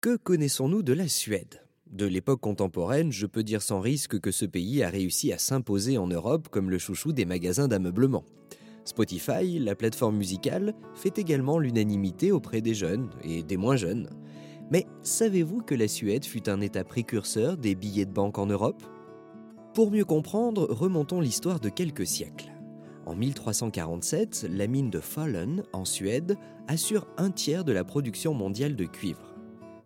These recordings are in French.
Que connaissons-nous de la Suède? De l'époque contemporaine, je peux dire sans risque que ce pays a réussi à s'imposer en Europe comme le chouchou des magasins d'ameublement. Spotify, la plateforme musicale, fait également l'unanimité auprès des jeunes et des moins jeunes. Mais savez-vous que la Suède fut un État précurseur des billets de banque en Europe? Pour mieux comprendre, remontons l'histoire de quelques siècles. En 1347, la mine de Falun, en Suède, assure un tiers de la production mondiale de cuivre.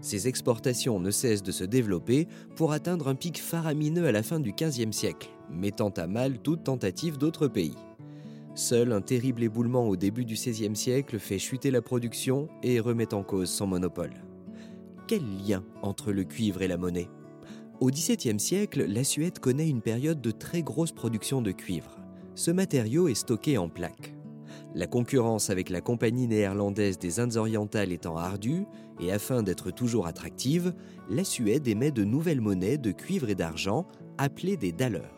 Ces exportations ne cessent de se développer pour atteindre un pic faramineux à la fin du XVe siècle, mettant à mal toute tentative d'autres pays. Seul un terrible éboulement au début du XVIe siècle fait chuter la production et remet en cause son monopole. Quel lien entre le cuivre et la monnaie? Au XVIIe siècle, la Suède connaît une période de très grosse production de cuivre. Ce matériau est stocké en plaques. La concurrence avec la compagnie néerlandaise des Indes orientales étant ardue, et afin d'être toujours attractive, la Suède émet de nouvelles monnaies de cuivre et d'argent appelées des dallers.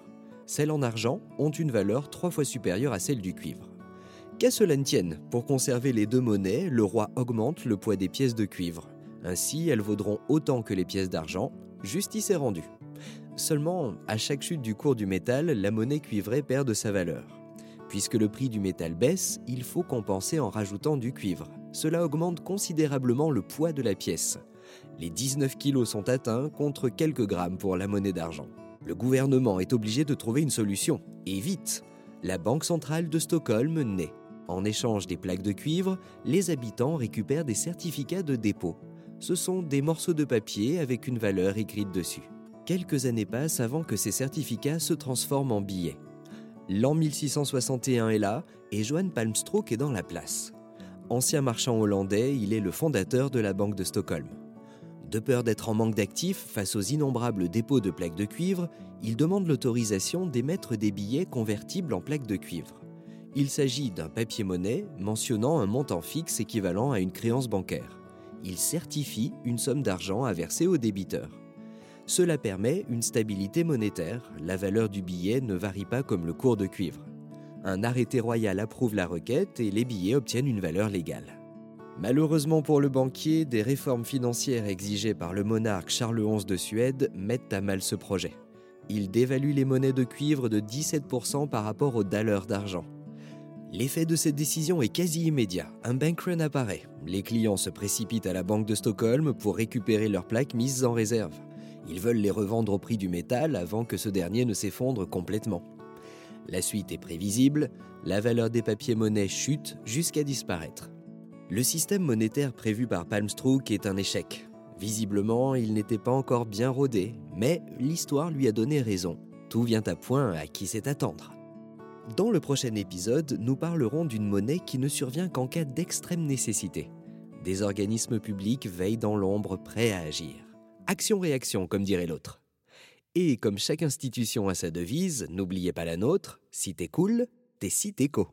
Celles en argent ont une valeur trois fois supérieure à celle du cuivre. Qu'à cela ne tienne, pour conserver les deux monnaies, le roi augmente le poids des pièces de cuivre. Ainsi, elles vaudront autant que les pièces d'argent. Justice est rendue. Seulement, à chaque chute du cours du métal, la monnaie cuivrée perd de sa valeur. Puisque le prix du métal baisse, il faut compenser en rajoutant du cuivre. Cela augmente considérablement le poids de la pièce. Les 19 kilos sont atteints contre quelques grammes pour la monnaie d'argent. Le gouvernement est obligé de trouver une solution, et vite. La Banque centrale de Stockholm naît. En échange des plaques de cuivre, les habitants récupèrent des certificats de dépôt. Ce sont des morceaux de papier avec une valeur écrite dessus. Quelques années passent avant que ces certificats se transforment en billets. L'an 1661 est là et Johan Palmstrook est dans la place. Ancien marchand hollandais, il est le fondateur de la Banque de Stockholm. De peur d'être en manque d'actifs face aux innombrables dépôts de plaques de cuivre, il demande l'autorisation d'émettre des billets convertibles en plaques de cuivre. Il s'agit d'un papier-monnaie mentionnant un montant fixe équivalent à une créance bancaire. Il certifie une somme d'argent à verser au débiteur. Cela permet une stabilité monétaire, la valeur du billet ne varie pas comme le cours de cuivre. Un arrêté royal approuve la requête et les billets obtiennent une valeur légale. Malheureusement pour le banquier, des réformes financières exigées par le monarque Charles XI de Suède mettent à mal ce projet. Il dévalue les monnaies de cuivre de 17% par rapport aux dollars d'argent. L'effet de cette décision est quasi immédiat. Un bank run apparaît. Les clients se précipitent à la Banque de Stockholm pour récupérer leurs plaques mises en réserve. Ils veulent les revendre au prix du métal avant que ce dernier ne s'effondre complètement. La suite est prévisible, la valeur des papiers-monnaies chute jusqu'à disparaître. Le système monétaire prévu par Palmstrook est un échec. Visiblement, il n'était pas encore bien rodé, mais l'histoire lui a donné raison. Tout vient à point à qui sait attendre. Dans le prochain épisode, nous parlerons d'une monnaie qui ne survient qu'en cas d'extrême nécessité. Des organismes publics veillent dans l'ombre prêts à agir. Action-réaction, comme dirait l'autre. Et comme chaque institution a sa devise, n'oubliez pas la nôtre, si t'es cool, t'es si t'es co.